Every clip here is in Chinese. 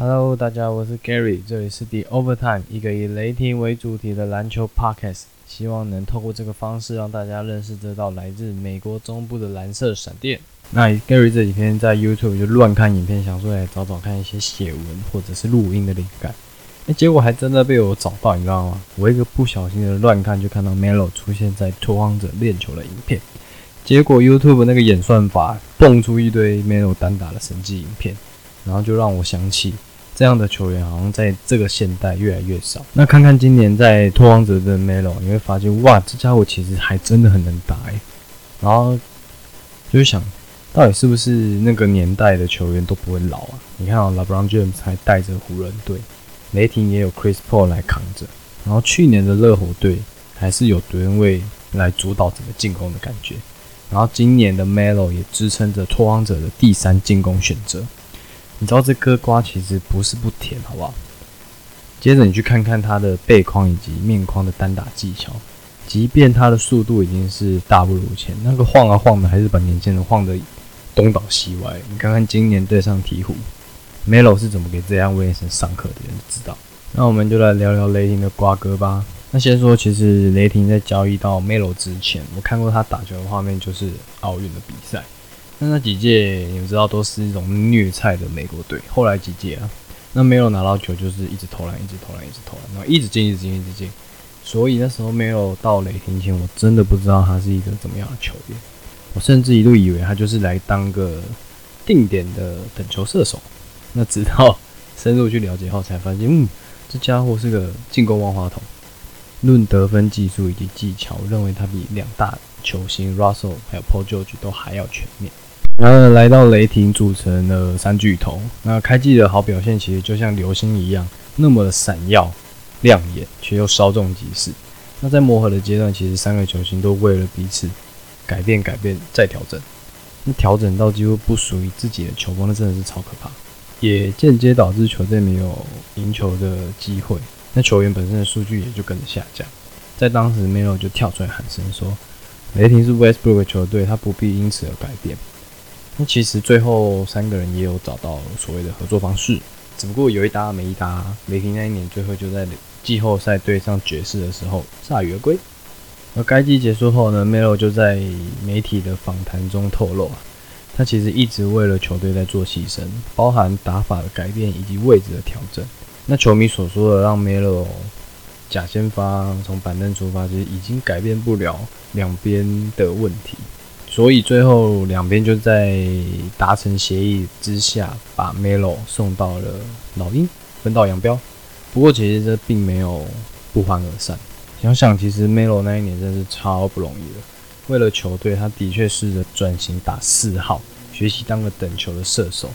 Hello，大家，我是 Gary，这里是 The Overtime，一个以雷霆为主题的篮球 Podcast，希望能透过这个方式让大家认识这道来自美国中部的蓝色闪电。那 Gary 这几天在 YouTube 就乱看影片，想说来找找看一些写文或者是录音的灵感，哎，结果还真的被我找到，你知道吗？我一个不小心的乱看，就看到 Melo 出现在拓荒者练球的影片，结果 YouTube 那个演算法蹦出一堆 Melo 单打的神迹影片，然后就让我想起。这样的球员好像在这个现代越来越少。那看看今年在拓荒者的 Melo，你会发现，哇，这家伙其实还真的很能打诶。然后就是想，到底是不是那个年代的球员都不会老啊？你看啊，LeBron James 还带着湖人队，雷霆也有 Chris Paul 来扛着，然后去年的热火队还是有吨位来主导整个进攻的感觉。然后今年的 Melo 也支撑着拓荒者的第三进攻选择。你知道这颗瓜其实不是不甜，好不好？接着你去看看他的背框以及面框的单打技巧，即便他的速度已经是大不如前，那个晃啊晃的还是把年轻人晃得东倒西歪。你看看今年对上鹈鹕，Melo 是怎么给这样威森上课的，人知道。那我们就来聊聊雷霆的瓜哥吧。那先说，其实雷霆在交易到 Melo 之前，我看过他打球的画面，就是奥运的比赛。那那几届你们知道都是一种虐菜的美国队，后来几届啊，那没有拿到球就是一直投篮，一直投篮，一直投篮，然后一直进，一直进，一直进。所以那时候没有到雷霆前，我真的不知道他是一个怎么样的球员。我甚至一度以为他就是来当个定点的等球射手。那直到深入去了解后，才发现，嗯，这家伙是个进攻万花筒。论得分技术以及技巧，我认为他比两大球星 Russell 还有 Paul George 都还要全面。然后来到雷霆，组成的三巨头。那开季的好表现，其实就像流星一样，那么的闪耀、亮眼，却又稍纵即逝。那在磨合的阶段，其实三个球星都为了彼此改变、改变再调整。那调整到几乎不属于自己的球风，那真的是超可怕，也间接导致球队没有赢球的机会。那球员本身的数据也就跟着下降。在当时，Melo 就跳出来喊声说：“雷霆是 Westbrook 的球队，他不必因此而改变。”那其实最后三个人也有找到所谓的合作方式，只不过有一搭没一搭。雷霆那一年最后就在季后赛对上爵士的时候铩羽而归。而该季结束后呢，Melo 就在媒体的访谈中透露啊，他其实一直为了球队在做牺牲，包含打法的改变以及位置的调整。那球迷所说的让 Melo 假先发从板凳出发，其实已经改变不了两边的问题。所以最后两边就在达成协议之下，把 Melo 送到了老鹰，分道扬镳。不过其实这并没有不欢而散。想想其实 Melo 那一年真是超不容易的，为了球队，他的确试着转型打四号，学习当个等球的射手，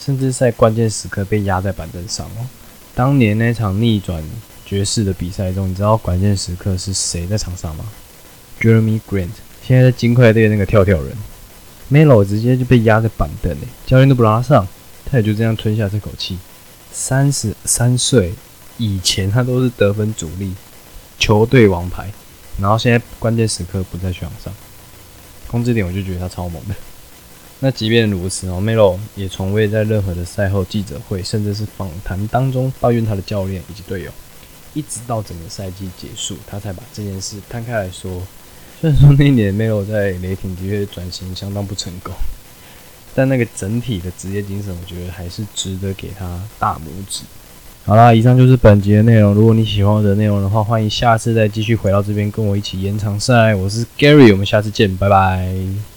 甚至在关键时刻被压在板凳上哦。当年那场逆转爵士的比赛中，你知道关键时刻是谁在场上吗？Jeremy Grant。现在在金块队那个跳跳人，Melo 直接就被压在板凳里，教练都不让他上，他也就这样吞下这口气。三十三岁以前，他都是得分主力，球队王牌，然后现在关键时刻不在球场上，控制点我就觉得他超猛的。那即便如此哦，Melo 也从未在任何的赛后记者会，甚至是访谈当中抱怨他的教练以及队友，一直到整个赛季结束，他才把这件事摊开来说。虽然说那一年没有在雷霆的确转型相当不成功，但那个整体的职业精神，我觉得还是值得给他大拇指。好啦，以上就是本集的内容。如果你喜欢我的内容的话，欢迎下次再继续回到这边跟我一起延长赛。我是 Gary，我们下次见，拜拜。